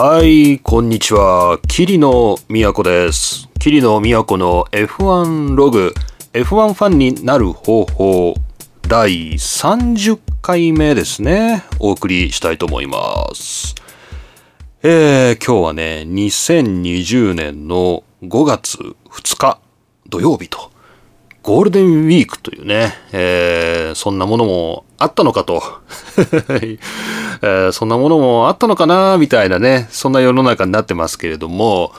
はい、こんにちは。桐野都です。桐野都の F1 ログ、F1 ファンになる方法、第30回目ですね。お送りしたいと思います。えー、今日はね、2020年の5月2日土曜日と、ゴールデンウィークというね、えー、そんなものもあったのかと、えーそんなものもあったのかなみたいなね、そんな世の中になってますけれども、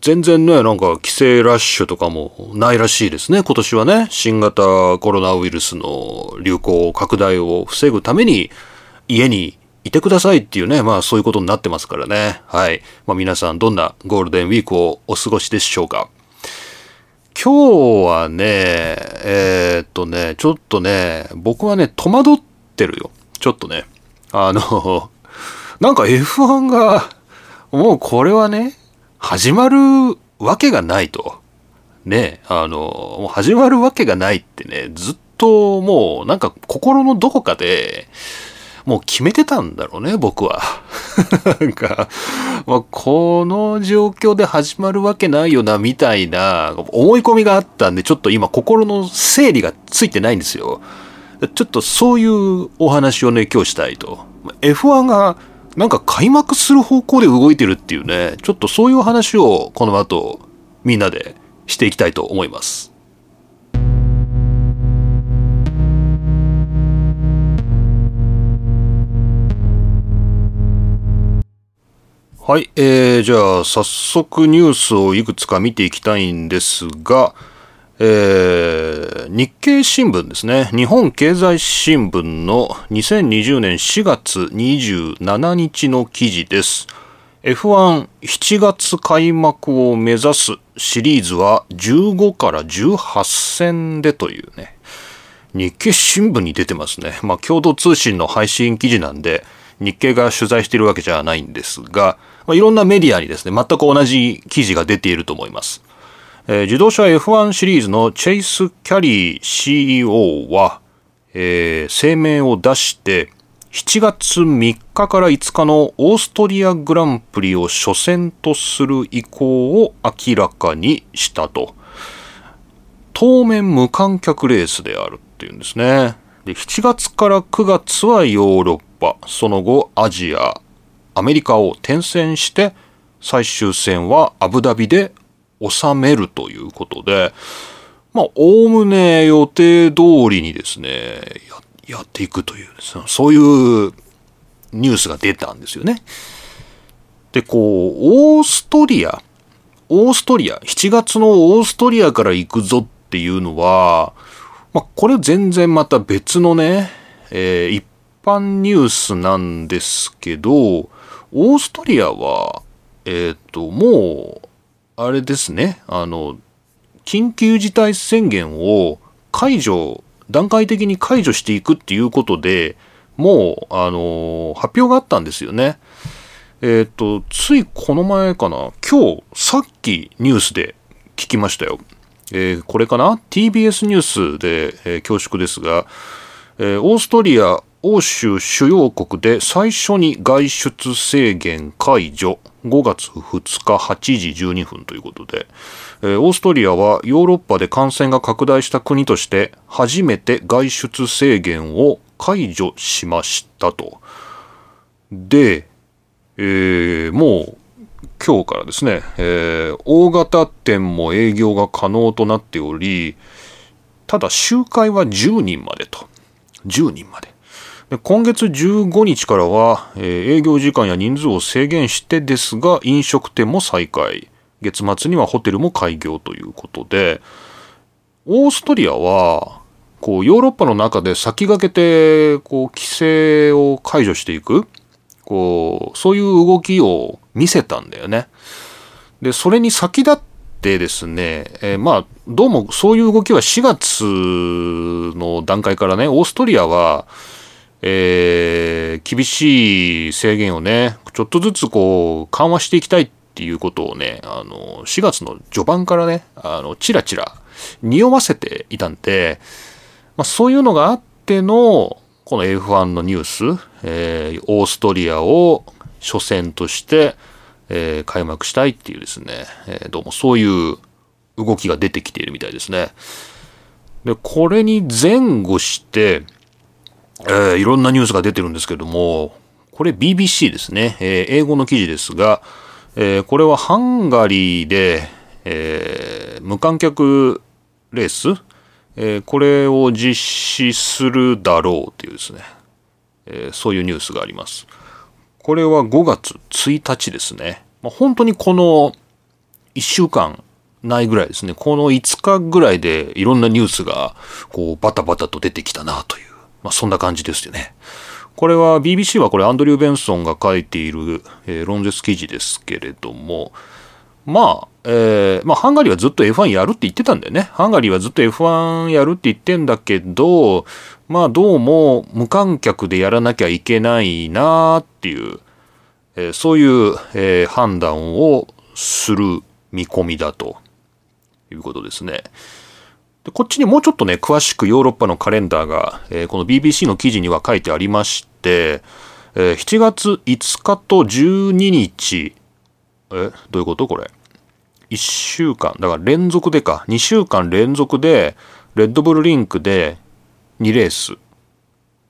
全然ね、なんか規制ラッシュとかもないらしいですね、今年はね。新型コロナウイルスの流行拡大を防ぐために、家にいてくださいっていうね、まあそういうことになってますからね。はい。まあ皆さんどんなゴールデンウィークをお過ごしでしょうか。今日はね、えーっとね、ちょっとね、僕はね、戸惑ってるよ。ちょっとね。あの、なんか F1 が、もうこれはね、始まるわけがないと。ね、あの、もう始まるわけがないってね、ずっともうなんか心のどこかで、もう決めてたんだろうね、僕は。なんか、まあ、この状況で始まるわけないよな、みたいな思い込みがあったんで、ちょっと今心の整理がついてないんですよ。ちょっとそういうお話をね、今日したいと。F1 がなんか開幕する方向で動いてるっていうね、ちょっとそういう話をこの後みんなでしていきたいと思います。はい、えー、じゃあ早速ニュースをいくつか見ていきたいんですが、えー日経新聞ですね。日本経済新聞の2020年4月27日の記事です。F17 月開幕を目指すシリーズは15から18戦でというね。日経新聞に出てますね。まあ、共同通信の配信記事なんで、日経が取材しているわけじゃないんですが、まあ、いろんなメディアにですね、全く同じ記事が出ていると思います。えー自動車 F1 シリーズのチェイス・キャリー CEO は、えー声明を出して、7月3日から5日のオーストリアグランプリを初戦とする意向を明らかにしたと。当面無観客レースであるっていうんですね。で、7月から9月はヨーロッパ、その後アジア、アメリカを転戦して、最終戦はアブダビで収めるということで、まあ、おおむね予定通りにですね、やっていくというね、そういうニュースが出たんですよね。で、こう、オーストリア、オーストリア、7月のオーストリアから行くぞっていうのは、まあ、これ全然また別のね、えー一般ニュースなんですけど、オーストリアは、えっ、と、もう、あれですね、あの、緊急事態宣言を解除、段階的に解除していくっていうことでもう、あの、発表があったんですよね。えっ、と、ついこの前かな、今日、さっきニュースで聞きましたよ。えーこれかな ?TBS ニュースで、えー恐縮ですが、えーオーストリア欧州主要国で最初に外出制限解除5月2日8時12分ということで、えーオーストリアはヨーロッパで感染が拡大した国として初めて外出制限を解除しましたと。で、えーもう今日からですね、えー大型店も営業が可能となっており、ただ集会は10人までと。10人まで。で今月15日からは、えー営業時間や人数を制限してですが、飲食店も再開。月末にはホテルも開業ということで、オーストリアは、こう、ヨーロッパの中で先駆けて、こう、規制を解除していく、こう、そういう動きを見せたんだよね。で、それに先立ってですね、えーまあ、どうもそういう動きは4月の段階からね、オーストリアは、えー厳しい制限をね、ちょっとずつこう、緩和していきたいっていうことをね、あの、4月の序盤からね、あの、チラチラ匂わせていたんで、まあ、そういうのがあっての、この F1 のニュース、えーオーストリアを初戦として、えー、開幕したいっていうですね、え、どうもそういう動きが出てきているみたいですね。で、これに前後して、えー、いろんなニュースが出てるんですけども、これ BBC ですね、えー、英語の記事ですが、えー、これはハンガリーで、えー、無観客レース、えー、これを実施するだろうというですね、えー、そういうニュースがあります。これは5月1日ですね。まあ、本当にこの1週間ないぐらいですね。この5日ぐらいでいろんなニュースがこうバタバタと出てきたなという、まあ、そんな感じですよね。これは BBC はこれアンドリュー・ベンソンが書いている、えー、論説記事ですけれども、まあ、えー、まあ、ハンガリーはずっと F1 やるって言ってたんだよね。ハンガリーはずっと F1 やるって言ってんだけど、まあ、どうも無観客でやらなきゃいけないなっていう、えー、そういう、えー、判断をする見込みだということですね。でこっちにもうちょっとね、詳しくヨーロッパのカレンダーが、えー、この BBC の記事には書いてありまして、えー、7月5日と12日、え、どういうこと？これ。1週間、だから連続でか、2週間連続で、レッドブルリンクで2レース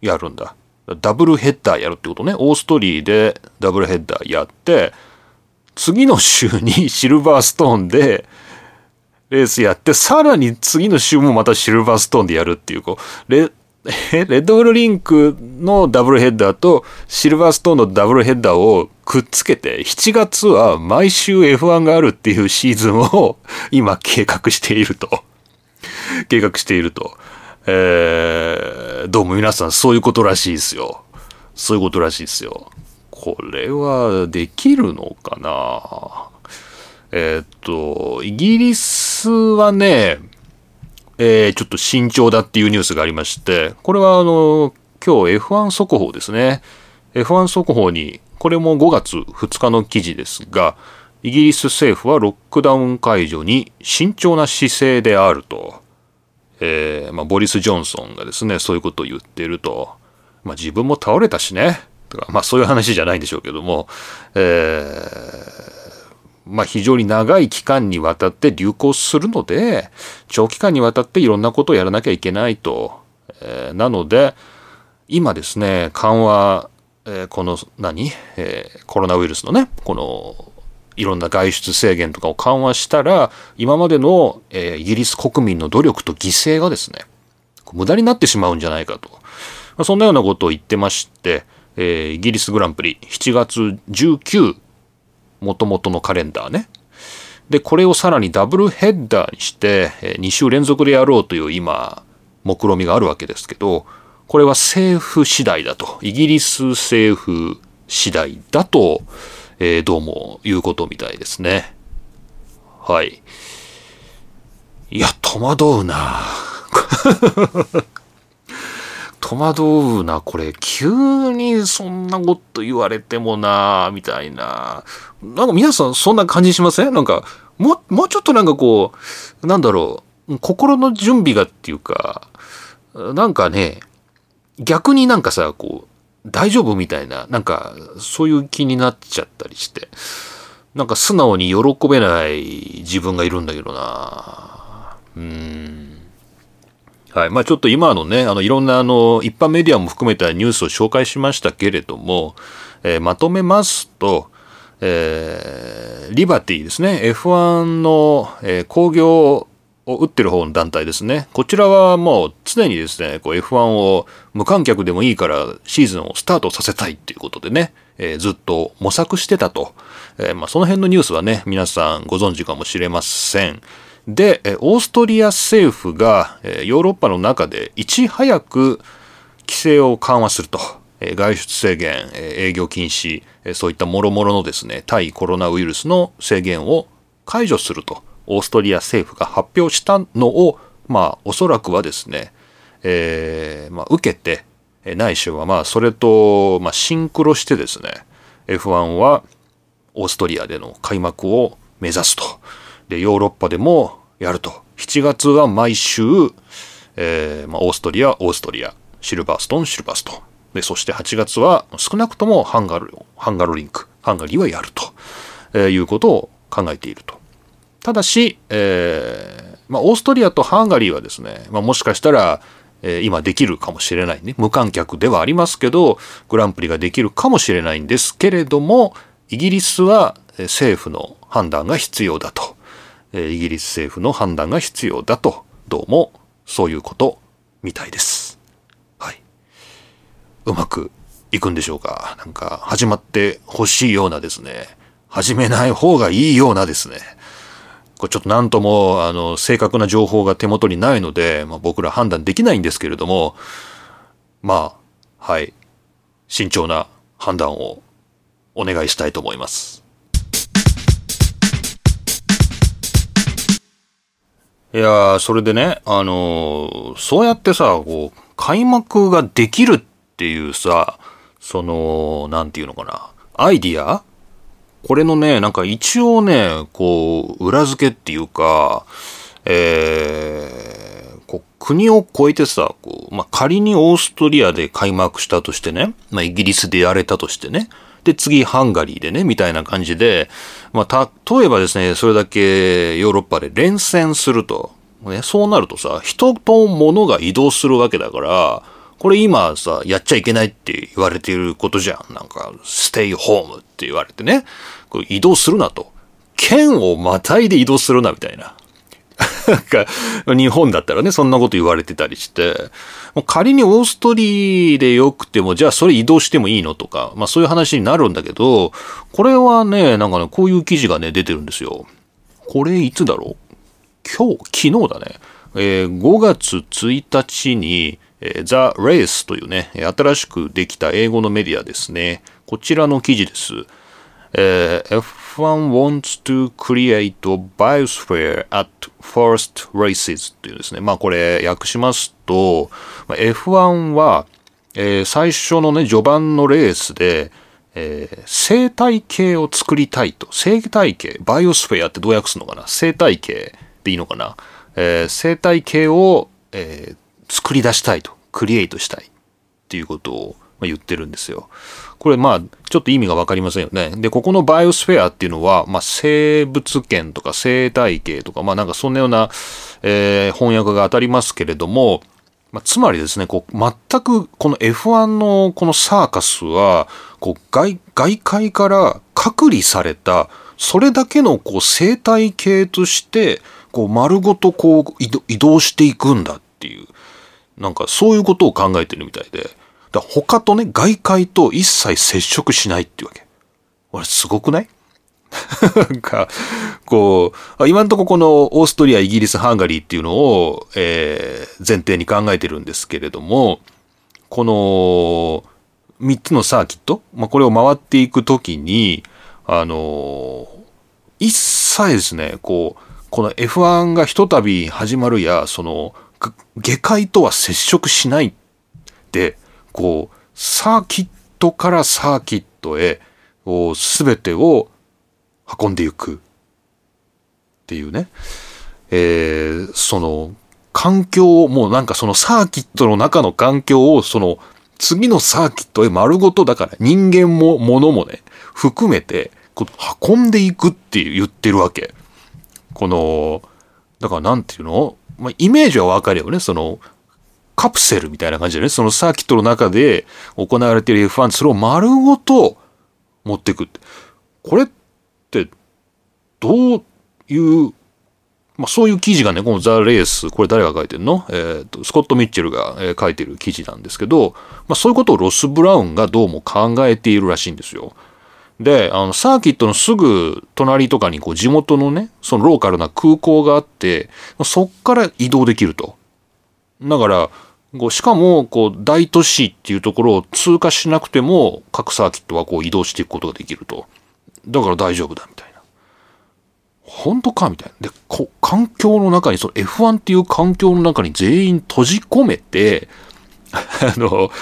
やるんだ。ダブルヘッダーやるってことね。オーストリーでダブルヘッダーやって、次の週にシルバーストーンでレースやって、さらに次の週もまたシルバーストーンでやるっていう、こう、レ レッドブルリンクのダブルヘッダーとシルバーストーンのダブルヘッダーをくっつけて7月は毎週 F1 があるっていうシーズンを 今計画していると。計画していると。えー、どうも皆さんそういうことらしいですよ。そういうことらしいですよ。これはできるのかな？えー、っと、イギリスはね、えー、ちょっと慎重だっていうニュースがありまして、これはあの、今日 F1 速報ですね。F1 速報に、これも5月2日の記事ですが、イギリス政府はロックダウン解除に慎重な姿勢であると。えー、まあ、ボリス・ジョンソンがですね、そういうことを言っていると。まあ、自分も倒れたしね。とか、まあ、そういう話じゃないんでしょうけども、えー、まあ、非常に長い期間にわたって流行するので、長期間にわたっていろんなことをやらなきゃいけないと。えー、なので、今ですね、緩和、えー、この何、えー、コロナウイルスのね、この、いろんな外出制限とかを緩和したら、今までの、え、イギリス国民の努力と犠牲がですね、無駄になってしまうんじゃないかと。まあ、そんなようなことを言ってまして、え、イギリスグランプリ7月19もともとのカレンダーね。で、これをさらにダブルヘッダーにして、2週連続でやろうという今、目論みがあるわけですけど、これは政府次第だと。イギリス政府次第だと、えー、どうも言うことみたいですね。はい。いや、戸惑うな戸惑うな、これ。急にそんなこと言われてもな、みたいな。なんか皆さんそんな感じしません？なんか、もう、もうちょっとなんかこう、なんだろう、心の準備がっていうか、なんかね、逆になんかさ、こう、大丈夫みたいな、なんか、そういう気になっちゃったりして、なんか素直に喜べない自分がいるんだけどな。うん。はい。まあちょっと今のね、あの、いろんなあの、一般メディアも含めたニュースを紹介しましたけれども、えー、まとめますと、えー、リバティですね。F1 の、えー、工業を打ってる方の団体ですね。こちらはもう常にですね、こう F1 を無観客でもいいからシーズンをスタートさせたいっていうことでね、えー、ずっと模索してたと。えー、まあその辺のニュースはね、皆さんご存知かもしれません。で、オーストリア政府がヨーロッパの中でいち早く規制を緩和すると。外出制限、営業禁止、そういったもろもろのですね、対コロナウイルスの制限を解除すると、オーストリア政府が発表したのを、まあ、おそらくはですね、えー、まあ、受けて、ないしはまあ、それと、まあ、シンクロしてですね、F1 はオーストリアでの開幕を目指すと。で、ヨーロッパでもやると。7月は毎週、えー、まあ、オーストリア、オーストリア、シルバーストン、シルバーストン。で、そして8月は少なくともハンガル、ハンガロリンク。ハンガリーはやると、えー、いうことを考えていると。ただし、えー、まあ、オーストリアとハンガリーはですね、まあ、もしかしたら、えー、今できるかもしれないね。無観客ではありますけど、グランプリができるかもしれないんですけれども、イギリスは政府の判断が必要だと。イギリス政府の判断が必要だと。どうも、そういうことみたいです。はい。うまくいくんでしょうか。なんか、始まってほしいようなですね。始めない方がいいようなですね。これちょっとなんとも、あの、正確な情報が手元にないので、まあ、僕ら判断できないんですけれども、まあ、はい。慎重な判断をお願いしたいと思います。いやそれでね、あのそうやってさ、こう、開幕ができるっていうさ、その、なんていうのかな、アイディア？これのね、なんか一応ね、こう、裏付けっていうか、えー、こう国を越えてさ、こうまあ、仮にオーストリアで開幕したとしてね、まあ、イギリスでやれたとしてね、で、次ハンガリーでね、みたいな感じで、まあ、例えばですね、それだけヨーロッパで連戦すると、ね、そうなるとさ、人と物が移動するわけだから、これ今さ、やっちゃいけないって言われていることじゃん。なんか、ステイホームって言われてね。これ移動するなと。県をまたいで移動するなみたいな。なんか、日本だったらね、そんなこと言われてたりして、もう仮にオーストリーでよくても、じゃあそれ移動してもいいのとか、まあそういう話になるんだけど、これはね、なんかね、こういう記事がね、出てるんですよ。これいつだろう？今日、昨日だね。えー、5月1日に、えー、The Race というね、新しくできた英語のメディアですね。こちらの記事です。えー、F1 wants to create a biosphere at first races っていうですね。まあこれ訳しますと、F1 は、えー、最初のね、序盤のレースで、えー、生態系を作りたいと。生態系、バイオスフェアってどう訳すのかな？生態系でいいのかな、えー、生態系を、えー、作り出したいと、クリエイトしたいっていうことを言ってるんですよ。これまあ、ちょっと意味がわかりませんよね。で、ここのバイオスフェアっていうのは、まあ、生物圏とか生態系とか、まあなんかそんなような、えー、翻訳が当たりますけれども、まあ、つまりですね、こう、全くこの F1 のこのサーカスは、こう外、外界から隔離された、それだけのこう生態系として、こう丸ごとこう移動していくんだっていう。なんかそういうことを考えてるみたいで。だ他とね、外界と一切接触しないっていうわけ。俺すごくない？なんか、こう、今んとここのオーストリア、イギリス、ハンガリーっていうのを、えー、前提に考えてるんですけれども、この3つのサーキット、まあ、これを回っていくときに、あの一切ですね、こう、この F1 がひとたび始まるや、その、下界とは接触しないで、こう、サーキットからサーキットへ、すべてを運んでいくっていうね。えー、その、環境を、もうなんかそのサーキットの中の環境を、その、次のサーキットへ丸ごとだから人間も物もね、含めて、こう運んでいくって言ってるわけ。この、だからなんていうの？まあ、イメージはわかるよね。その、カプセルみたいな感じでね、そのサーキットの中で行われている F1、それを丸ごと持っていくって。これって、どういう、まあそういう記事がね、このザ・レース、これ誰が書いてるの？えっ、ー、と、スコット・ミッチェルが、えー、書いてる記事なんですけど、まあそういうことをロス・ブラウンがどうも考えているらしいんですよ。で、あの、サーキットのすぐ隣とかにこう地元のね、そのローカルな空港があって、そっから移動できると。だから、こうしかも、こう、大都市っていうところを通過しなくても、各サーキットはこう移動していくことができると。だから大丈夫だ、みたいな。本当かみたいな。で、こ環境の中に、その F1 っていう環境の中に全員閉じ込めて、あの、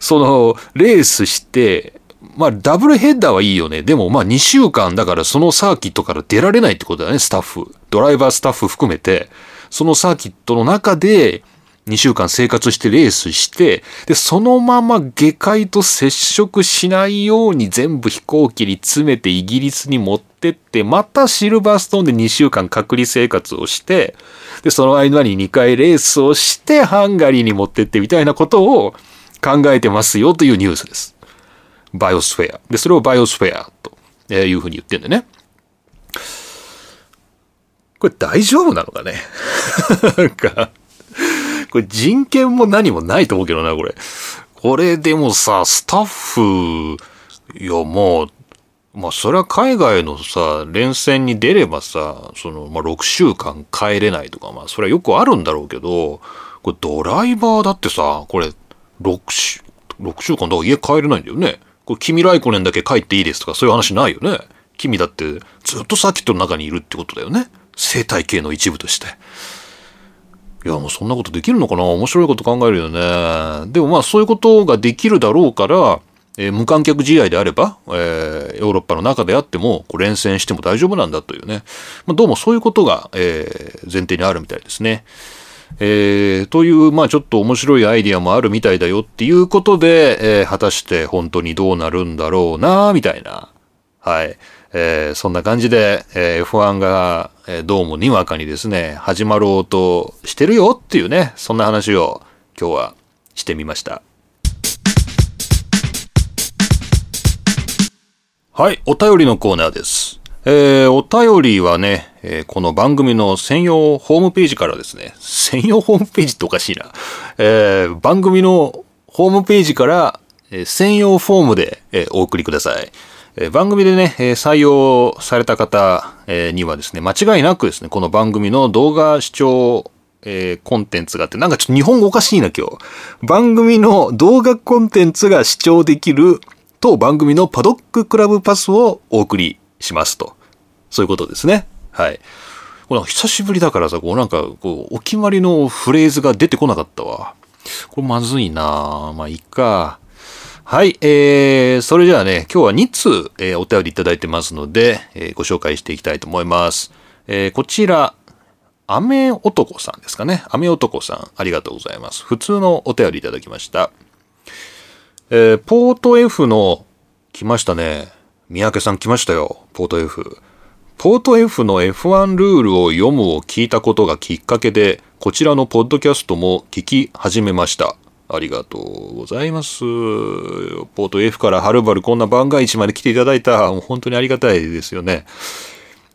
その、レースして、まあ、ダブルヘッダーはいいよね。でも、まあ、2週間だからそのサーキットから出られないってことだね、スタッフ。ドライバースタッフ含めて、そのサーキットの中で、2週間生活してレースして、で、そのまま下界と接触しないように全部飛行機に詰めてイギリスに持ってって、またシルバーストーンで2週間隔離生活をして、で、その間に2回レースをしてハンガリーに持ってってみたいなことを考えてますよというニュースです。バイオスフェア。で、それをバイオスフェアというふうに言ってんでね。これ大丈夫なのかね？なんかこれ人権も何もないと思うけどな、これ。これでもさ、スタッフ、いやもう、まあそれは海外のさ、連戦に出ればさ、その、まあ6週間帰れないとか、まあそれはよくあるんだろうけど、これドライバーだってさ、これ6週、6週間だから家帰れないんだよね。これ君ライコネンだけ帰っていいですとかそういう話ないよね。君だってずっとサーキットの中にいるってことだよね。生態系の一部として。いや、もうそんなことできるのかな？面白いこと考えるよね。でもまあそういうことができるだろうから、えー、無観客試合であれば、えー、ヨーロッパの中であっても、こう連戦しても大丈夫なんだというね。まあ、どうもそういうことが、えー、前提にあるみたいですね。えー、という、まあちょっと面白いアイディアもあるみたいだよっていうことで、えー、果たして本当にどうなるんだろうな、みたいな。はい。えー、そんな感じで、えー、F1 が、えー、どうもにわかにですね、始まろうとしてるよっていうね、そんな話を今日はしてみました。はい、お便りのコーナーです。えー、お便りはね、えー、この番組の専用ホームページからですね、専用ホームページっておかしいな。えー、番組のホームページから、えー、専用フォームで、えー、お送りください。え番組でね、え採用された方、えにはですね、間違いなくですね、この番組の動画視聴、え、コンテンツがあって、なんかちょっと日本語おかしいな、今日。番組の動画コンテンツが視聴できると番組のパドッククラブパスをお送りしますと。そういうことですね。はい。これ久しぶりだからさ、こうなんか、こう、お決まりのフレーズが出てこなかったわ。これまずいなまあ、いっか。はい、えー、それじゃあね、今日は2通、えー、お便りいただいてますので、えー、ご紹介していきたいと思います。えー、こちら、アメ男さんですかね。アメ男さん、ありがとうございます。普通のお便りいただきました。えー、ポート F の、来ましたね。三宅さん来ましたよ。ポート F。ポート F の F1 ルールを読むを聞いたことがきっかけで、こちらのポッドキャストも聞き始めました。ありがとうございます。ポート F からはるばるこんな番外地まで来ていただいた、もう本当にありがたいですよね。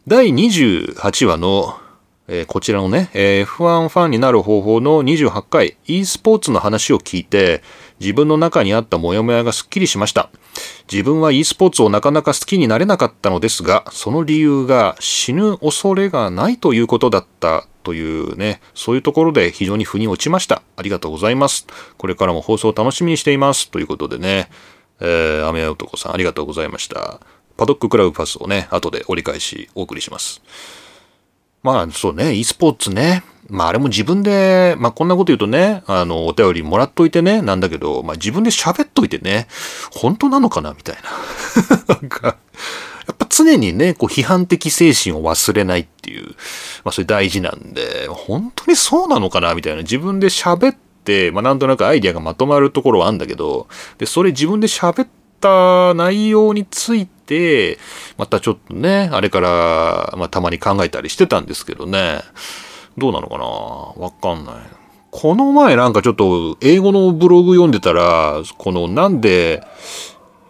第28話の、えー、こちらのね、えー、F1 ファンになる方法の28回 e スポーツの話を聞いて、自分の中にあったモヤモヤがすっきりしました。自分は e スポーツをなかなか好きになれなかったのですが、その理由が死ぬ恐れがないということだったというね、そういうところで非常に腑に落ちました。ありがとうございます。これからも放送を楽しみにしています。ということでね、えー、雨男さんありがとうございました。パドッククラブパスをね、後で折り返しお送りします。まあ、そうね、e スポーツね。まあ、あれも自分で、まあ、こんなこと言うとね、あの、お便りもらっといてね、なんだけど、まあ、自分で喋っといてね、本当なのかなみたいな。やっぱ常にね、こう批判的精神を忘れないっていう、まあそれ大事なんで、本当にそうなのかなみたいな。自分で喋って、まあなんとなくアイディアがまとまるところはあるんだけど、で、それ自分で喋った内容について、またちょっとね、あれから、まあたまに考えたりしてたんですけどね、どうなのかな？わかんない。この前なんかちょっと英語のブログ読んでたら、このなんで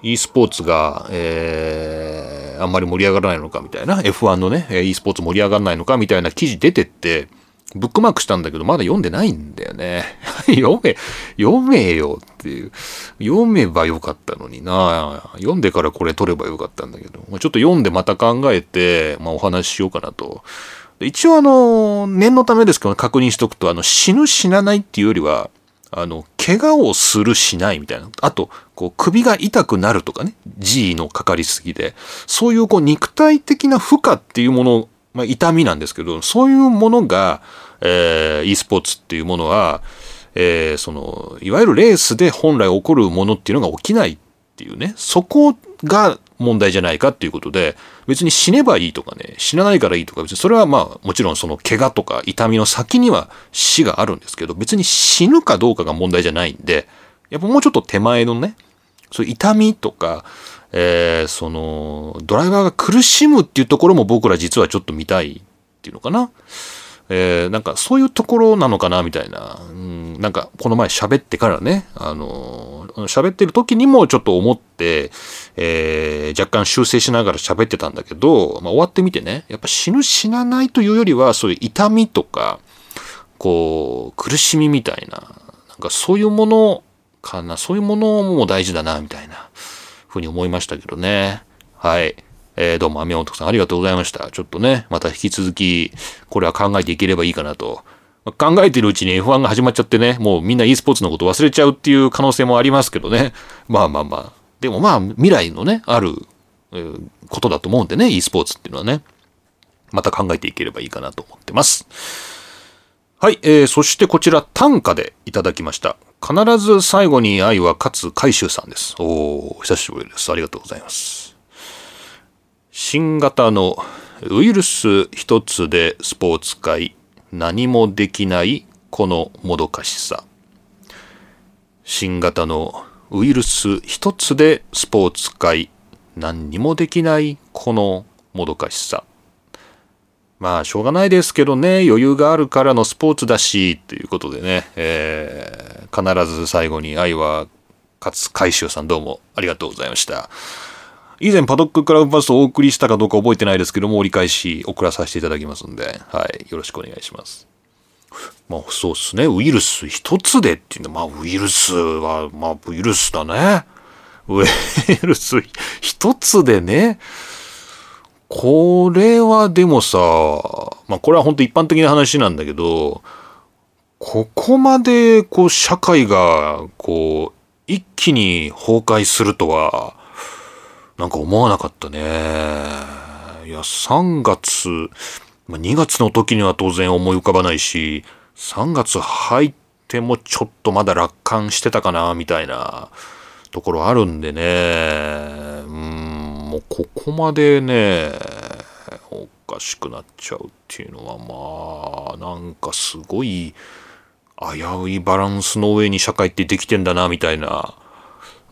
e スポーツが、えー、あんまり盛り上がらないのかみたいな、F1 のね、e スポーツ盛り上がらないのかみたいな記事出てって、ブックマークしたんだけど、まだ読んでないんだよね。読め、読めよっていう。読めばよかったのにな読んでからこれ取ればよかったんだけど、ちょっと読んでまた考えて、まあ、お話ししようかなと。一応あの、念のためですけど、確認しとくと、あの、死ぬ死なないっていうよりは、あの、怪我をするしないみたいな。あと、こう、首が痛くなるとかね。G のかかりすぎで。そういうこう、肉体的な負荷っていうもの、まあ、痛みなんですけど、そういうものが、えー、e スポーツっていうものは、えー、その、いわゆるレースで本来起こるものっていうのが起きないっていうね。そこが問題じゃないかっていうことで、別に死ねばいいとかね、死なないからいいとか、別にそれはまあもちろんその怪我とか痛みの先には死があるんですけど、別に死ぬかどうかが問題じゃないんで、やっぱもうちょっと手前のね、そういう痛みとか、えー、その、ドライバーが苦しむっていうところも僕ら実はちょっと見たいっていうのかな。えー、なんかそういうところなのかなみたいな、うん、なんかこの前喋ってからね、あのー、喋ってる時にもちょっと思って、えー、若干修正しながら喋ってたんだけど、まあ、終わってみてね、やっぱ死ぬ死なないというよりは、そういう痛みとか、こう、苦しみみたいな、なんかそういうものかな、そういうものも大事だな、みたいな、ふうに思いましたけどね。はい。えー、どうも、アミオントさんありがとうございました。ちょっとね、また引き続き、これは考えていければいいかなと。考えてるうちに F1 が始まっちゃってね、もうみんな e スポーツのこと忘れちゃうっていう可能性もありますけどね。まあまあまあ。でもまあ、未来のね、ある、えー、ことだと思うんでね、e スポーツっていうのはね。また考えていければいいかなと思ってます。はい、えー、そしてこちら短歌でいただきました。必ず最後に愛は勝つ海舟さんです。おー、久しぶりです。ありがとうございます。新型のウイルス一つでスポーツ界何もできないこのもどかしさ。新型のウイルス一つでスポーツ界何にもできないこのもどかしさ。まあしょうがないですけどね余裕があるからのスポーツだしということでね、えー、必ず最後に愛は勝海舟さんどうもありがとうございました。以前パドッククラブパスをお送りしたかどうか覚えてないですけども、折り返し送らさせていただきますんで、はい、よろしくお願いします。まあそうっすね、ウイルス一つでっていうの。は、まあウイルスは、まあウイルスだね。ウイルス一つでね、これはでもさ、まあこれは本当一般的な話なんだけど、ここまでこう社会がこう一気に崩壊するとは、なんか思わなかったね。いや、3月、まあ、2月の時には当然思い浮かばないし、3月入ってもちょっとまだ楽観してたかな、みたいなところあるんでね。うん、もうここまでね、おかしくなっちゃうっていうのはまあ、なんかすごい危ういバランスの上に社会ってできてんだな、みたいな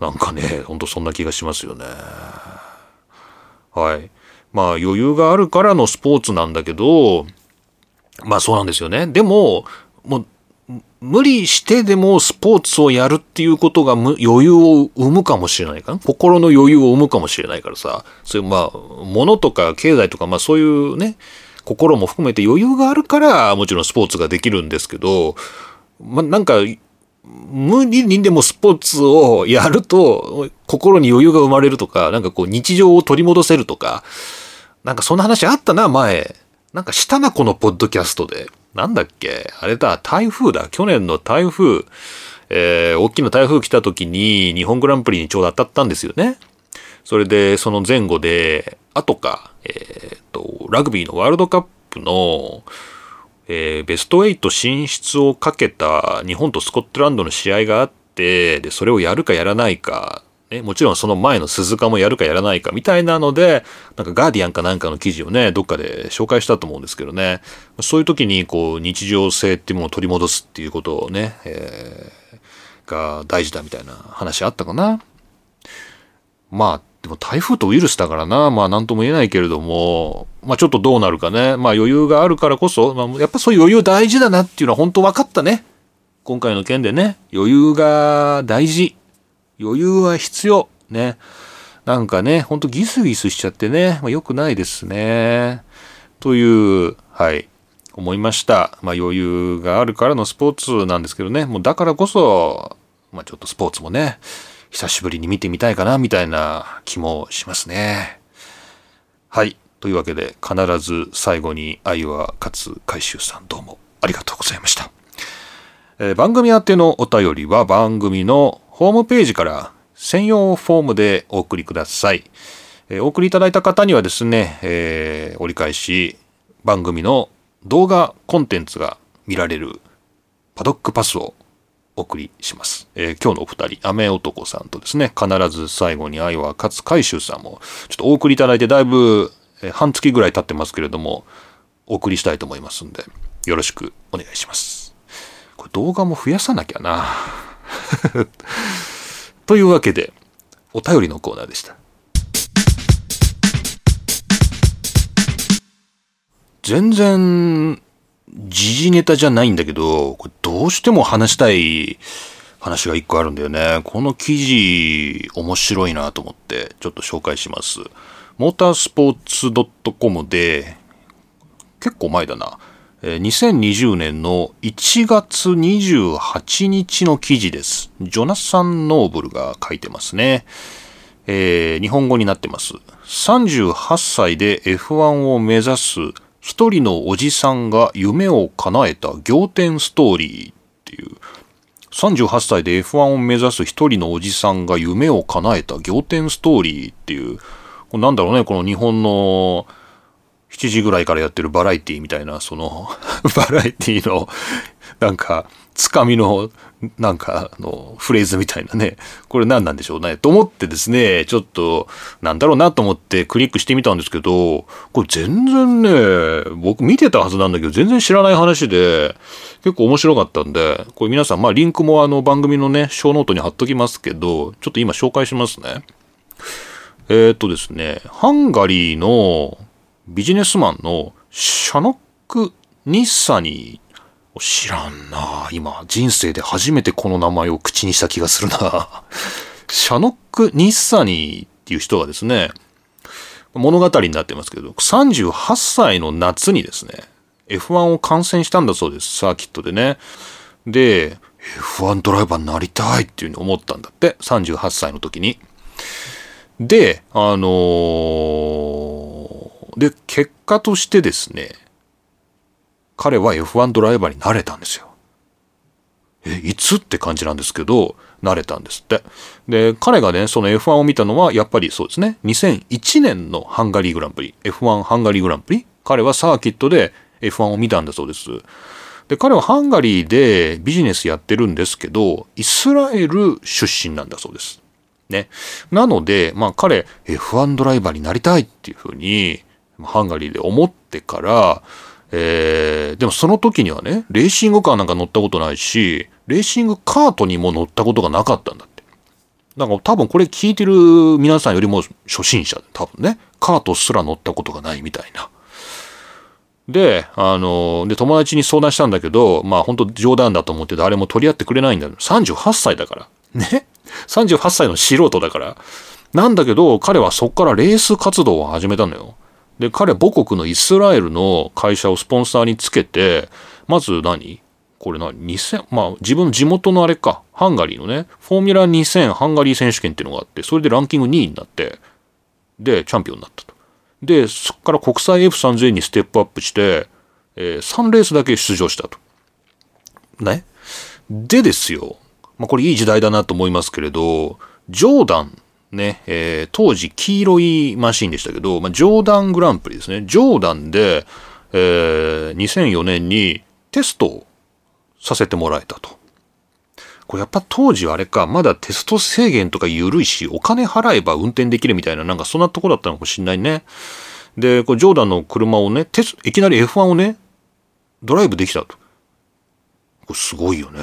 なんかね、ほんとそんな気がしますよね。はい。まあ余裕があるからのスポーツなんだけど、まあそうなんですよね。でも、もう、無理してでもスポーツをやるっていうことが余裕を生むかもしれないかな。心の余裕を生むかもしれないからさ。そういうまあ、物とか経済とかまあそういうね、心も含めて余裕があるからもちろんスポーツができるんですけど、まあなんか無理にでもスポーツをやると、心に余裕が生まれるとか、なんかこう日常を取り戻せるとか、なんかそんな話あったな、前。なんかしたな、このポッドキャストで。なんだっけ？あれだ、台風だ。去年の台風。えー、大きな台風来た時に日本グランプリにちょうど当たったんですよね。それで、その前後で、後か、えっ、と、ラグビーのワールドカップの、えー、ベスト8進出をかけた日本とスコットランドの試合があって、で、それをやるかやらないか、ね、もちろんその前の鈴鹿もやるかやらないかみたいなので、なんかガーディアンかなんかの記事をね、どっかで紹介したと思うんですけどね、そういう時にこう日常性っていうものを取り戻すっていうことをね、えー、が大事だみたいな話あったかな。まあ、でも台風とウイルスだからな、まあ何とも言えないけれども、まあちょっとどうなるかね。まあ余裕があるからこそ、まあ、やっぱそういう余裕大事だなっていうのは本当分かったね。今回の件でね。余裕が大事。余裕は必要。ね。なんかね、ほんとギスギスしちゃってね、まあ、良くないですね。という、はい、思いました。まあ余裕があるからのスポーツなんですけどね。もうだからこそ、まあちょっとスポーツもね、久しぶりに見てみたいかな、みたいな気もしますね。はい。というわけで、必ず最後に愛は勝つ回収さんどうもありがとうございました。えー、番組宛てのお便りは番組のホームページから専用フォームでお送りください。えー、お送りいただいた方にはですね、えー、折り返し番組の動画コンテンツが見られるパドックパスをお送りします。えー今日のお二人、雨男さんとですね、必ず最後に愛は勝つ海舟さんも、ちょっとお送りいただいてだいぶ、えー半月ぐらい経ってますけれども、お送りしたいと思いますんで、よろしくお願いします。これ動画も増やさなきゃな。というわけで、お便りのコーナーでした。全然、時事ネタじゃないんだけど、これどうしても話したい話が一個あるんだよね。この記事、面白いなと思って、ちょっと紹介します。モータースポーツ .com で、結構前だな。2020年の1月28日の記事です。ジョナサン・ノーブルが書いてますね。えー日本語になってます。38歳で F1 を目指す一人のおじさんが夢を叶えた仰天ストーリーっていう。38歳で F1 を目指す一人のおじさんが夢を叶えた仰天ストーリーっていう。なんだろうね、この日本の7時ぐらいからやってるバラエティみたいな、その、バラエティの、なんか、つかみの、なんか、あの、フレーズみたいなね。これ何なんでしょうね。と思ってですね、ちょっと、なんだろうなと思ってクリックしてみたんですけど、これ全然ね、僕見てたはずなんだけど、全然知らない話で、結構面白かったんで、これ皆さん、まあリンクもあの番組のね、ショーノートに貼っときますけど、ちょっと今紹介しますね。えーっとですね、ハンガリーのビジネスマンのシャノック・ニッサニー知らんな今、人生で初めてこの名前を口にした気がするな シャノック・ニッサニーっていう人がですね、物語になってますけど、38歳の夏にですね、F1 を観戦したんだそうです、サーキットでね。で、F1 ドライバーになりたいっていうふうに思ったんだって、38歳の時に。で、あのーで、結果としてですね、彼は F1 ドライバーになれたんですよ。え、いつって感じなんですけど、なれたんですって。で、彼がね、その F1 を見たのは、やっぱりそうですね、2001年のハンガリーグランプリ、F1 ハンガリーグランプリ、彼はサーキットで F1 を見たんだそうです。で、彼はハンガリーでビジネスやってるんですけど、イスラエル出身なんだそうです。ね。なので、まあ彼、F1 ドライバーになりたいっていうふうに、ハンガリーで思ってから、えー、でもその時にはね、レーシングカーなんか乗ったことないし、レーシングカートにも乗ったことがなかったんだって。だから多分これ聞いてる皆さんよりも初心者、多分ね、カートすら乗ったことがないみたいな。で、あの、で、友達に相談したんだけど、まあ本当冗談だと思って誰も取り合ってくれないんだよ。38歳だから。ね ?38 歳の素人だから。なんだけど、彼はそこからレース活動を始めたのよ。で、彼母国のイスラエルの会社をスポンサーにつけて、まず何？これ何 ?2000、まあ自分の地元のあれか、ハンガリーのね、フォーミュラ2000ハンガリー選手権っていうのがあって、それでランキング2位になって、で、チャンピオンになったと。で、そこから国際 F3000 にステップアップして、えー3レースだけ出場したと。ね？でですよ。まあこれいい時代だなと思いますけれど、ジョーダン、ね、えー当時黄色いマシンでしたけど、まあ、ジョーダングランプリですね。ジョーダンで、えー2004年にテストをさせてもらえたと。これやっぱ当時はあれか、まだテスト制限とか緩いし、お金払えば運転できるみたいな、なんかそんなとこだったのかもしんないね。で、これジョーダンの車をね、テスいきなり F1 をね、ドライブできたと。これすごいよね。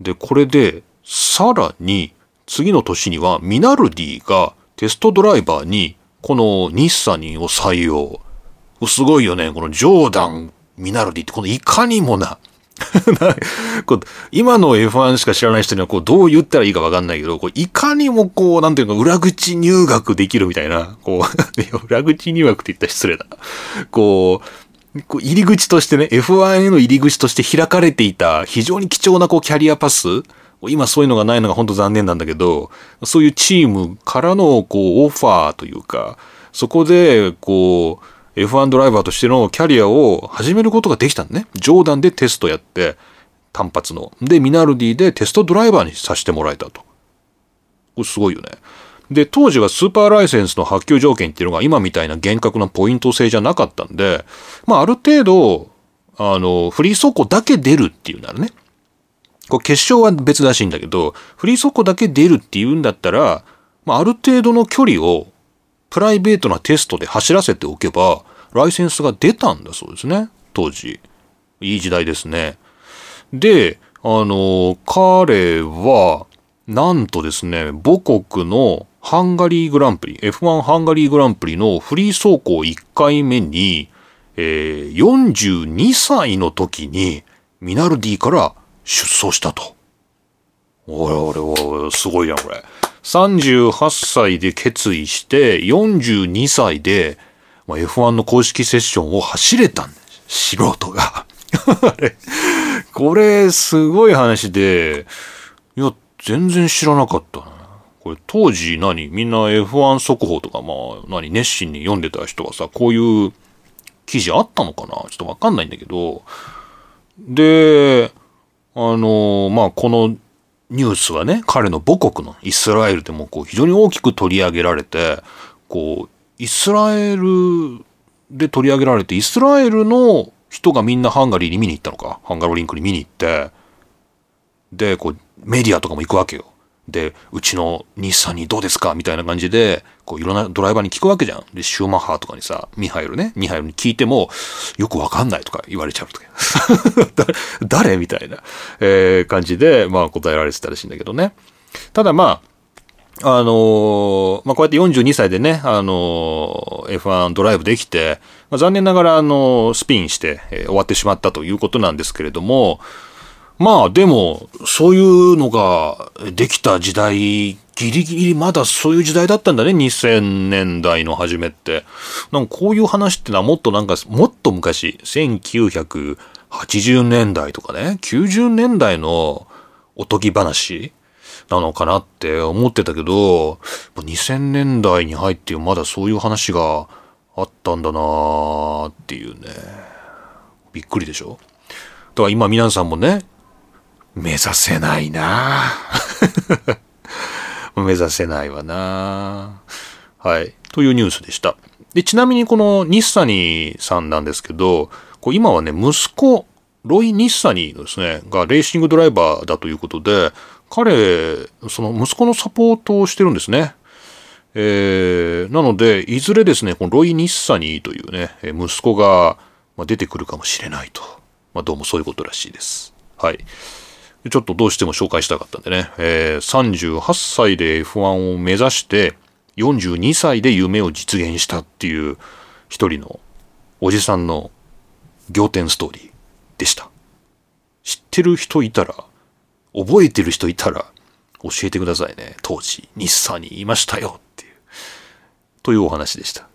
で、これで、さらに、次の年にはミナルディがテストドライバーに、この日産を採用。すごいよね。このジョーダン、ミナルディって、このいかにもな、今の F1 しか知らない人にはこうどう言ったらいいかわかんないけど、こういかにもこう、なんていうか、裏口入学できるみたいな、こう、裏口入学って言ったら失礼だ。こう、こう入り口としてね、F1 への入り口として開かれていた非常に貴重なこうキャリアパス、今そういうのがないのが本当残念なんだけど、そういうチームからのこうオファーというか、そこでこう、F1 ドライバーとしてのキャリアを始めることができたんね。ジョーダンでテストやって、単発の。で、ミナルディでテストドライバーにさせてもらえたと。これすごいよね。で、当時はスーパーライセンスの発給条件っていうのが今みたいな厳格なポイント制じゃなかったんで、まあある程度、あの、フリー走行だけ出るっていうならね、こう決勝は別らしいんだけど、フリー速攻だけ出るって言うんだったら、まあ、ある程度の距離をプライベートなテストで走らせておけば、ライセンスが出たんだそうですね。当時。いい時代ですね。で、あの、彼は、なんとですね、母国のハンガリーグランプリ、F1 ハンガリーグランプリのフリー走行1回目に、えー、42歳の時にミナルディから出走したと。おいおいおい、すごいじゃん、これ。38歳で決意して、42歳で、まあ、F1 の公式セッションを走れたんです。素人が。これ、すごい話で、いや、全然知らなかったな。これ当時何？みんな F1 速報とかまあ何？熱心に読んでた人はさ、こういう記事あったのかな？ちょっとわかんないんだけど、で、あの、まあこのニュースはね、彼の母国のイスラエルでもこう非常に大きく取り上げられて、こう、イスラエルで取り上げられて、イスラエルの人がみんなハンガリーに見に行ったのか？ハンガロリンクに見に行って、で、こう、メディアとかも行くわけよ。で、うちの日産にどうですか？みたいな感じで、こういろんなドライバーに聞くわけじゃん。で、シューマッハとかにさ、ミハイルね、ミハイルに聞いても、よくわかんないとか言われちゃうとか。誰？みたいな、えー、感じで、まあ答えられてたらしいんだけどね。ただまあ、あのー、まあ、こうやって42歳でね、あのー、F1 ドライブできて、まあ、残念ながら、あのー、スピンして、え終わってしまったということなんですけれども、まあでも、そういうのができた時代、ギリギリまだそういう時代だったんだね、2000年代の初めって。なんかこういう話ってのはもっとなんか、もっと昔、1900 80年代とかね、90年代のおとぎ話なのかなって思ってたけど、2000年代に入ってまだそういう話があったんだなーっていうね。びっくりでしょ？だから今皆さんもね、目指せないな 目指せないわなはい。というニュースでした。で、ちなみにこの日サニーさんなんですけど、こう今はね、息子、ロイ・ニッサニーですね、がレーシングドライバーだということで、彼、その息子のサポートをしてるんですね。えー、なので、いずれですね、このロイ・ニッサニーというね、息子が出てくるかもしれないと。まあ、どうもそういうことらしいです。はい。ちょっとどうしても紹介したかったんでね、えー、38歳で F1 を目指して42歳で夢を実現したっていう一人のおじさんの仰天ストーリーでした。知ってる人いたら、覚えてる人いたら教えてくださいね。当時、日産にいましたよっていう、というお話でした。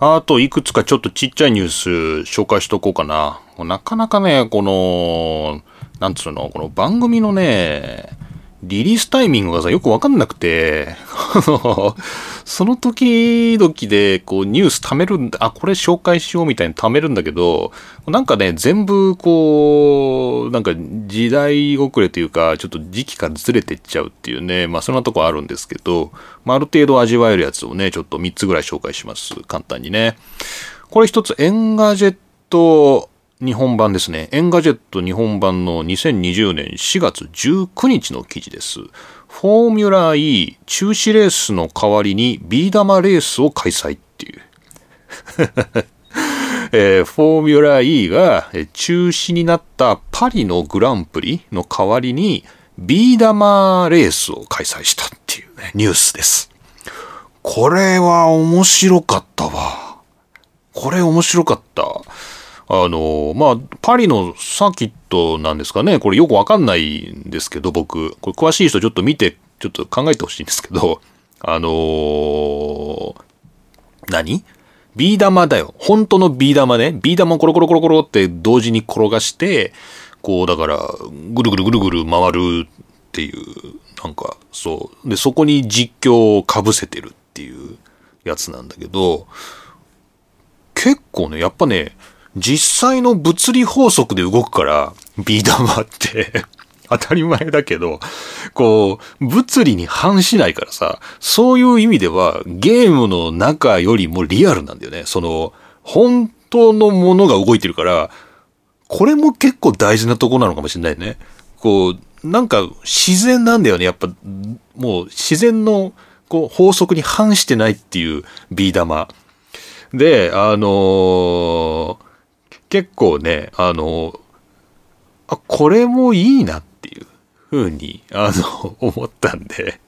あと、いくつかちょっとちっちゃいニュース紹介しとこうかな。なかなかね、この、なんつうの、この番組のね、リリースタイミングがさ、よくわかんなくて、その時々で、こう、ニュース貯めるんだ、あ、これ紹介しようみたいに貯めるんだけど、なんかね、全部、こう、なんか時代遅れというか、ちょっと時期からずれてっちゃうっていうね、まあそんなとこあるんですけど、まあある程度味わえるやつをね、ちょっと3つぐらい紹介します。簡単にね。これ一つ、エンガジェット日本版ですね。エンガジェット日本版の2020年4月19日の記事です。フォーミュラー E 中止レースの代わりにビー玉レースを開催っていう。えー、フォーミュラー E が中止になったパリのグランプリの代わりにビー玉レースを開催したっていうね、ニュースです。これは面白かったわ。これ面白かった。あの、まあ、パリのサーキットなんですかね。これよくわかんないんですけど、僕。これ詳しい人ちょっと見て、ちょっと考えてほしいんですけど、あのー、何？ビー玉だよ。本当のビー玉ね。ビー玉をコロコロコロコロって同時に転がして、こう、だから、ぐるぐるぐるぐる回るっていう、なんか、そう。で、そこに実況をかぶせてるっていうやつなんだけど、結構ね、やっぱね、実際の物理法則で動くから、ビー玉って 当たり前だけど、こう、物理に反しないからさ、そういう意味ではゲームの中よりもリアルなんだよね。その、本当のものが動いてるから、これも結構大事なとこなのかもしれないね。こう、なんか自然なんだよね。やっぱ、もう自然のこう法則に反してないっていうビー玉。で、あのー、結構ね、あの、あ、これもいいなっていう風に、あの、思ったんで、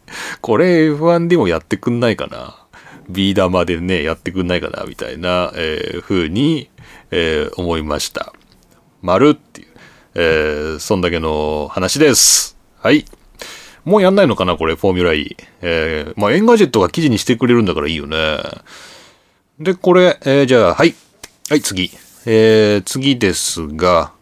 これ F1 でもやってくんないかな。ビー玉でね、やってくんないかな、みたいな、えー、風に、えー、思いました。丸っていう、えー、そんだけの話です。はい。もうやんないのかなこれ、フォーミュラ E。えー、まあ、エンガジェットが記事にしてくれるんだからいいよね。で、これ、えー、じゃあ、はい。はい、次。えー、次ですが、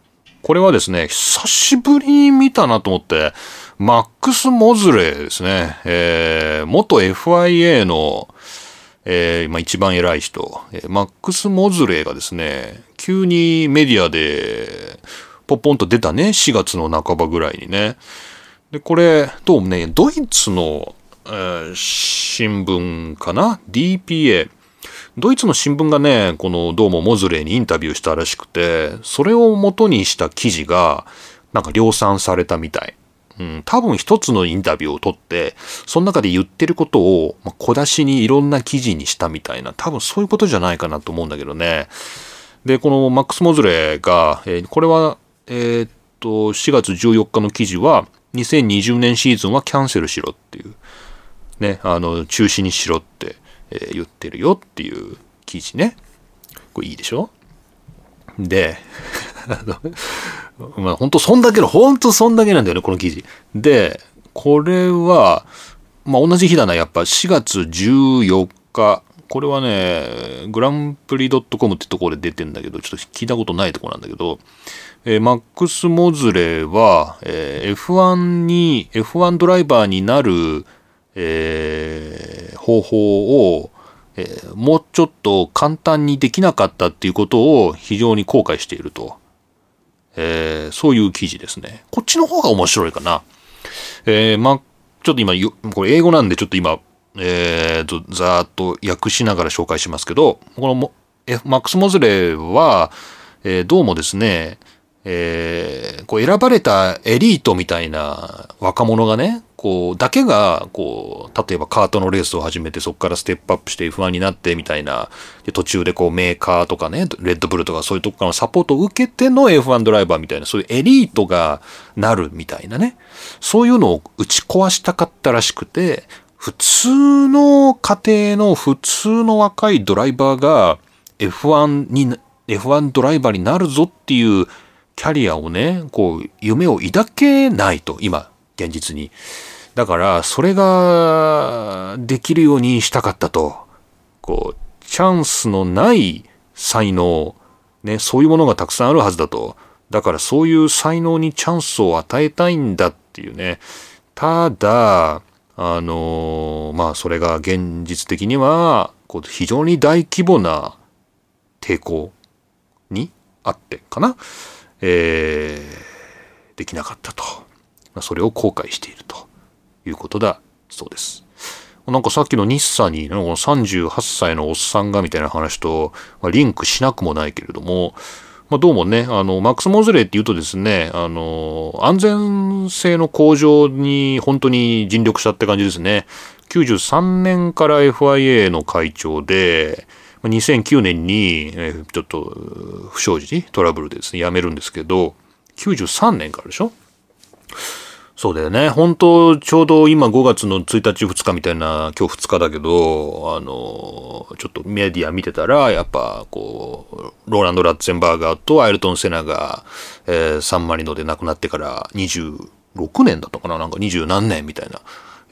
これはですね、久しぶりに見たなと思って、マックス・モズレーですね。えー、元 FIA の、えー、まあ、一番偉い人、マックス・モズレーがですね、急にメディアで、ポポンと出たね、4月の半ばぐらいにね。で、これ、どうもね、ドイツの、えー、新聞かな ?DPA。ドイツの新聞がね、このどうもモズレーにインタビューしたらしくて、それを元にした記事が、なんか量産されたみたい。うん、多分一つのインタビューを取って、その中で言ってることを、小出しにいろんな記事にしたみたいな、多分そういうことじゃないかなと思うんだけどね。で、このマックス・モズレーが、えー、これは、えー、っと、4月14日の記事は、2020年シーズンはキャンセルしろっていう、ね、あの、中止にしろって、え、言ってるよっていう記事ね。これいいでしょ？で、あの、まあ本当そんだけの、本当そんだけなんだよね、この記事。で、これは、まあ同じ日だな、やっぱ4月14日。これはね、グランプリ .com ってところで出てんだけど、ちょっと聞いたことないとこなんだけど、えー、マックス・モズレーは、えー、F1 に、F1 ドライバーになる、えー、方法を、えー、もうちょっと簡単にできなかったっていうことを非常に後悔していると。えー、そういう記事ですね。こっちの方が面白いかな。えー、ま、ちょっと今、これ英語なんでちょっと今、えーと、ざーっと訳しながら紹介しますけど、このも、えマックス・モズレーは、えー、どうもですね、えー、こう選ばれたエリートみたいな若者がね、こう、だけが、こう、例えばカートのレースを始めて、そこからステップアップして不安になってみたいな、で、途中でこう、メーカーとかね、レッドブルとかそういうとこからのサポートを受けての F1 ドライバーみたいな、そういうエリートがなるみたいなね、そういうのを打ち壊したかったらしくて、普通の家庭の普通の若いドライバーが F1 に、F1 ドライバーになるぞっていうキャリアをね、こう、夢を抱けないと、今、現実に。だから、それができるようにしたかったと。こう、チャンスのない才能、ね、そういうものがたくさんあるはずだと。だからそういう才能にチャンスを与えたいんだっていうね。ただ、あのまあそれが現実的には、こう非常に大規模な抵抗にあってかな。えー、できなかったとま。それを後悔しているということだそうです。なんかさっきの日産に、ね、38歳のおっさんがみたいな話と、まあ、リンクしなくもないけれども、まあ、どうもね、あの、マックス・モズレーって言うとですね、あの、安全性の向上に本当に尽力したって感じですね。93年から FIA の会長で、2009年に、ちょっと不祥事、トラブルでですね、辞めるんですけど、93年からでしょ？そうだよね。本当ちょうど今5月の1日2日みたいな、今日2日だけど、あの、ちょっとメディア見てたら、やっぱ、こう、ローランド・ラッツェンバーガーとアイルトン・セナが、えー、サンマリノで亡くなってから26年だったかな？なんか20何年みたいな、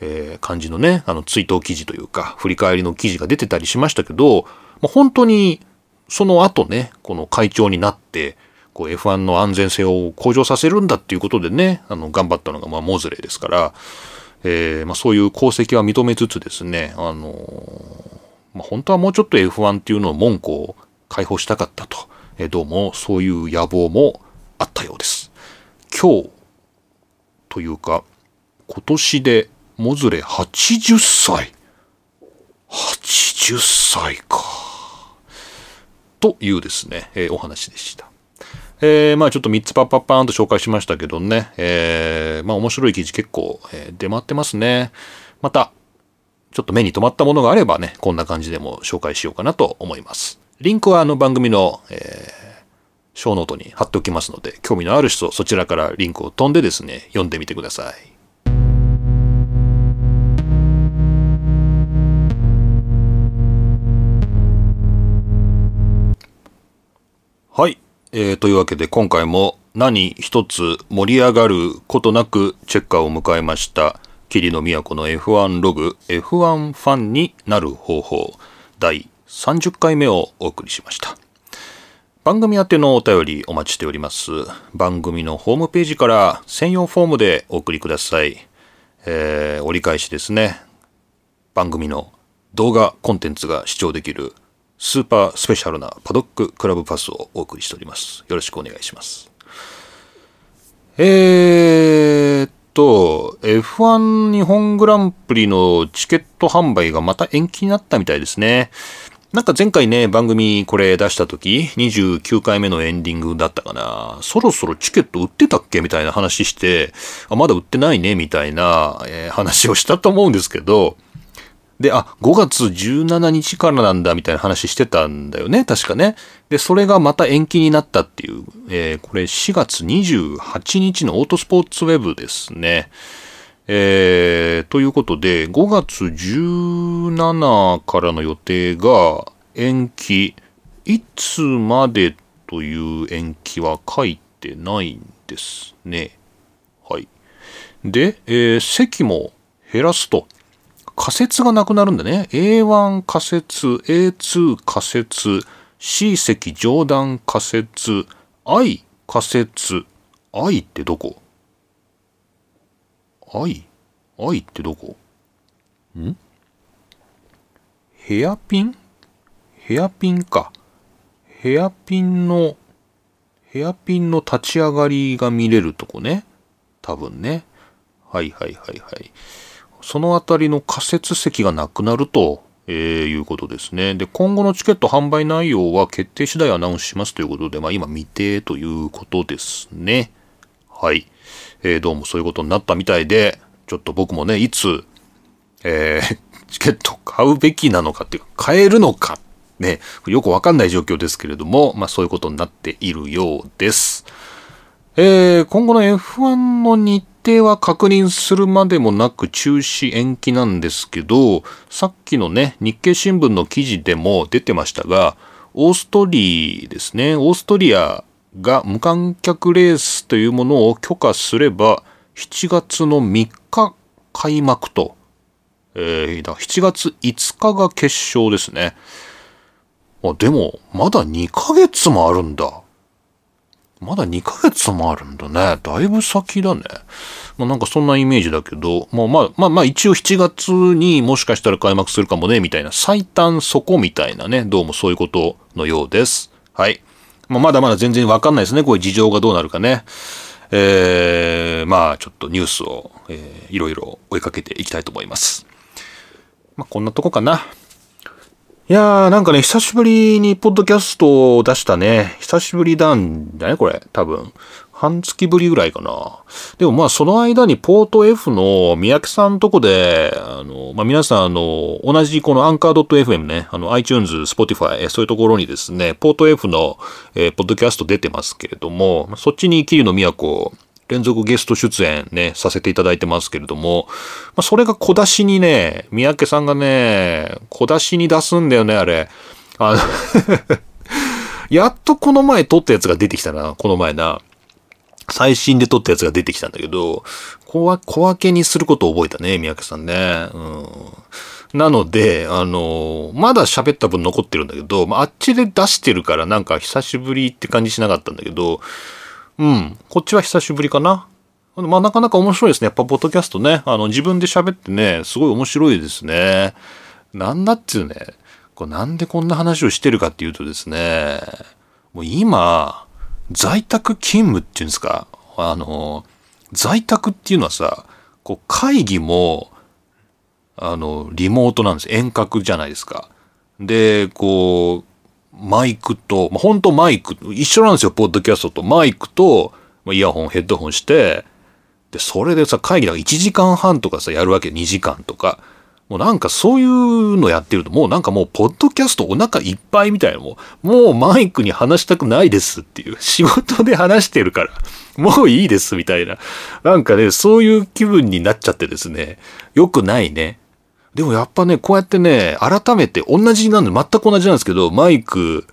えー、感じのね、あの、追悼記事というか、振り返りの記事が出てたりしましたけど、まあ、本当にその後ね、この会長になって、こう F1 の安全性を向上させるんだっていうことでね、あの、頑張ったのが、まあ、モズレーですから、えー、まあ、そういう功績は認めつつですね、あのまあ、本当はもうちょっと F1 っていうのを門戸を解放したかったと、えー、どうもそういう野望もあったようです。今日というか、今年でモズレ80歳。80歳か。というですね、えー、お話でした。えー、まあちょっと3つパッパッパーンと紹介しましたけどね、えー、まあ面白い記事結構、え、出回ってますね。また、ちょっと目に留まったものがあればね、こんな感じでも紹介しようかなと思います。リンクはあの番組の、えー、ショーノートに貼っておきますので、興味のある人、そちらからリンクを飛んでですね、読んでみてください。はい。えー、というわけで今回も何一つ盛り上がることなくチェッカーを迎えました。霧の都の F1 ログ F1 ファンになる方法第30回目をお送りしました。番組宛てのお便りお待ちしております。番組のホームページから専用フォームでお送りください。えー、折り返しですね。番組の動画コンテンツが視聴できるスーパースペシャルなパドッククラブパスをお送りしております。よろしくお願いします。えーと、F1 日本グランプリのチケット販売がまた延期になったみたいですね。なんか前回ね、番組これ出した時、29回目のエンディングだったかな。そろそろチケット売ってたっけみたいな話して、あ、まだ売ってないねみたいな、えー、話をしたと思うんですけど、で、あ、5月17日からなんだみたいな話してたんだよね、確かね。で、それがまた延期になったっていう、えー、これ4月28日のオートスポーツウェブですね。えー、ということで、5月17からの予定が延期、いつまでという延期は書いてないんですね。はい。で、えー、席も減らすと。仮説がなくなるんだね。A1 仮説、A2 仮説、C 席上段仮説、I 仮説、I ってどこ ?I? I ってどこ？ん？ヘアピン？ヘアピンか。ヘアピンの、ヘアピンの立ち上がりが見れるとこね。多分ね。はいはいはいはい。そのあたりの仮設席がなくなると、えー、いうことですね。で、今後のチケット販売内容は決定次第アナウンスしますということで、まあ今未定ということですね。はい。えー、どうもそういうことになったみたいで、ちょっと僕もね、いつ、えー、チケット買うべきなのかっていうか、買えるのか、ね、よくわかんない状況ですけれども、まあそういうことになっているようです。えー、今後の F1 の日程は確認するまでもなく中止延期なんですけど、さっきのね、日経新聞の記事でも出てましたが、オーストリーですね、オーストリアが無観客レースというものを許可すれば、7月の3日開幕と、えー、だ7月5日が決勝ですね。あ、でも、まだ2ヶ月もあるんだ。まだ2ヶ月もあるんだね。だいぶ先だね。まあなんかそんなイメージだけど、まあまあまあまあ一応7月にもしかしたら開幕するかもね、みたいな最短そこみたいなね、どうもそういうことのようです。はい。まあまだまだ全然わかんないですね。こういう事情がどうなるかね。えー、まあちょっとニュースを、えー、いろいろ追いかけていきたいと思います。まあこんなとこかな。いやー、なんかね、久しぶりにポッドキャストを出したね。久しぶりなんだね、これ。多分。半月ぶりぐらいかな。でもまあその間にポート F の三宅さんとこで、あの、まあ皆さんあの、同じこのアンカー .fm ね、あの iTunes、Spotify、そういうところにですね、ポート F の、えー、ポッドキャスト出てますけれども、そっちに桐野都連続ゲスト出演ね、させていただいてますけれども、まあ、それが小出しにね、三宅さんがね、小出しに出すんだよね、あれ。あの やっとこの前撮ったやつが出てきたな、この前な。最新で撮ったやつが出てきたんだけど、小分けにすることを覚えたね、三宅さんね。うん。なので、あのまだ喋った分残ってるんだけど、まあ、あっちで出してるからなんか久しぶりって感じしなかったんだけど、うん。こっちは久しぶりかな。まあ、なかなか面白いですね。やっぱ、ポッドキャストね。あの、自分で喋ってね、すごい面白いですね。なんだっていうね、これなんでこんな話をしてるかっていうとですね、もう今、在宅勤務っていうんですか。あの、在宅っていうのはさ、こう、会議も、あの、リモートなんです。遠隔じゃないですか。で、こう、マイクと、まあ、本当マイク、一緒なんですよ、ポッドキャストと。マイクと、まあ、イヤホン、ヘッドホンして、で、それでさ、会議だから1時間半とかさ、やるわけ、2時間とか。もうなんかそういうのやってると、もうなんかもう、ポッドキャストお腹いっぱいみたいな、もう、もうマイクに話したくないですっていう、仕事で話してるから、もういいですみたいな。なんかね、そういう気分になっちゃってですね、良くないね。でもやっぱね、こうやってね、改めて同じなんで、全く同じなんですけど、マイク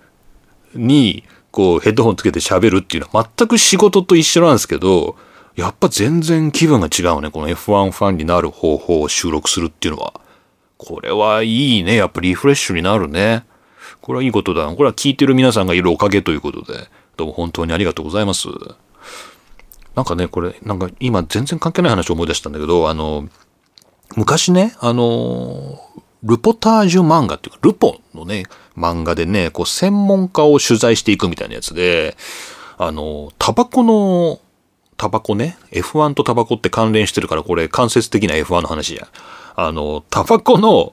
に、こう、ヘッドホンつけて喋るっていうのは全く仕事と一緒なんですけど、やっぱ全然気分が違うね。この F1 ファンになる方法を収録するっていうのは。これはいいね。やっぱリフレッシュになるね。これはいいことだ。これは聞いてる皆さんがいるおかげということで、どうも本当にありがとうございます。なんかね、これ、なんか今全然関係ない話を思い出したんだけど、あの、昔ね、あの、ルポタージュ漫画っていうか、ルポのね、漫画でね、こう、専門家を取材していくみたいなやつで、あの、タバコの、タバコね、F1 とタバコって関連してるから、これ間接的な F1 の話や。あの、タバコの、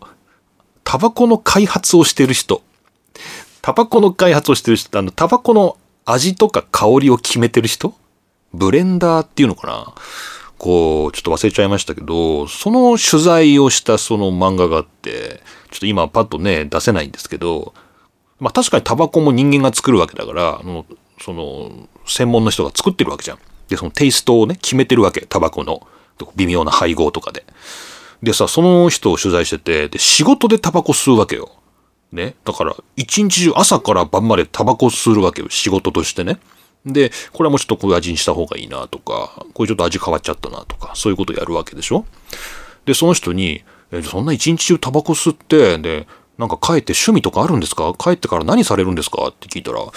タバコの開発をしてる人。タバコの開発をしてる人、あの、タバコの味とか香りを決めてる人？ブレンダーっていうのかな？こう、ちょっと忘れちゃいましたけど、その取材をしたその漫画があって、ちょっと今パッとね、出せないんですけど、まあ確かにタバコも人間が作るわけだから、その、専門の人が作ってるわけじゃん。で、そのテイストをね、決めてるわけ、タバコの。微妙な配合とかで。でさ、その人を取材してて、で、仕事でタバコ吸うわけよ。ね。だから、一日中朝から晩までタバコ吸うわけよ。仕事としてね。で、これはもうちょっとこういう味にした方がいいなとか、これちょっと味変わっちゃったなとか、そういうことやるわけでしょ？で、その人に、えそんな一日中タバコ吸って、で、なんか帰って趣味とかあるんですか？帰ってから何されるんですか？って聞いたら、やっ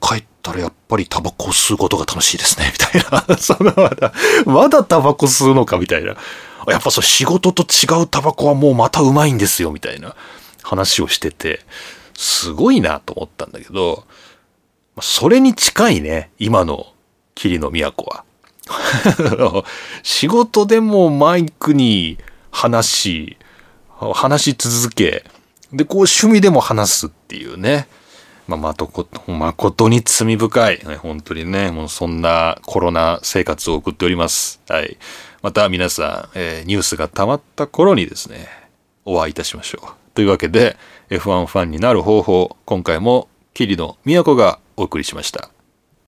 ぱ帰ったらやっぱりタバコ吸うことが楽しいですね、みたいな。そのまだ、まだタバコ吸うのか、みたいな。やっぱそう仕事と違うタバコはもうまたうまいんですよ、みたいな話をしてて、すごいなと思ったんだけど、それに近いね、今の霧の都は。仕事でもマイクに話し、話し続け、で、こう趣味でも話すっていうね。まあ、まとこ、誠に罪深い。本当にね、もうそんなコロナ生活を送っております。はい。また皆さん、えー、ニュースが溜まった頃にですね、お会いいたしましょう。というわけで、F1 ファンになる方法、今回も、桐野都がお送りしました。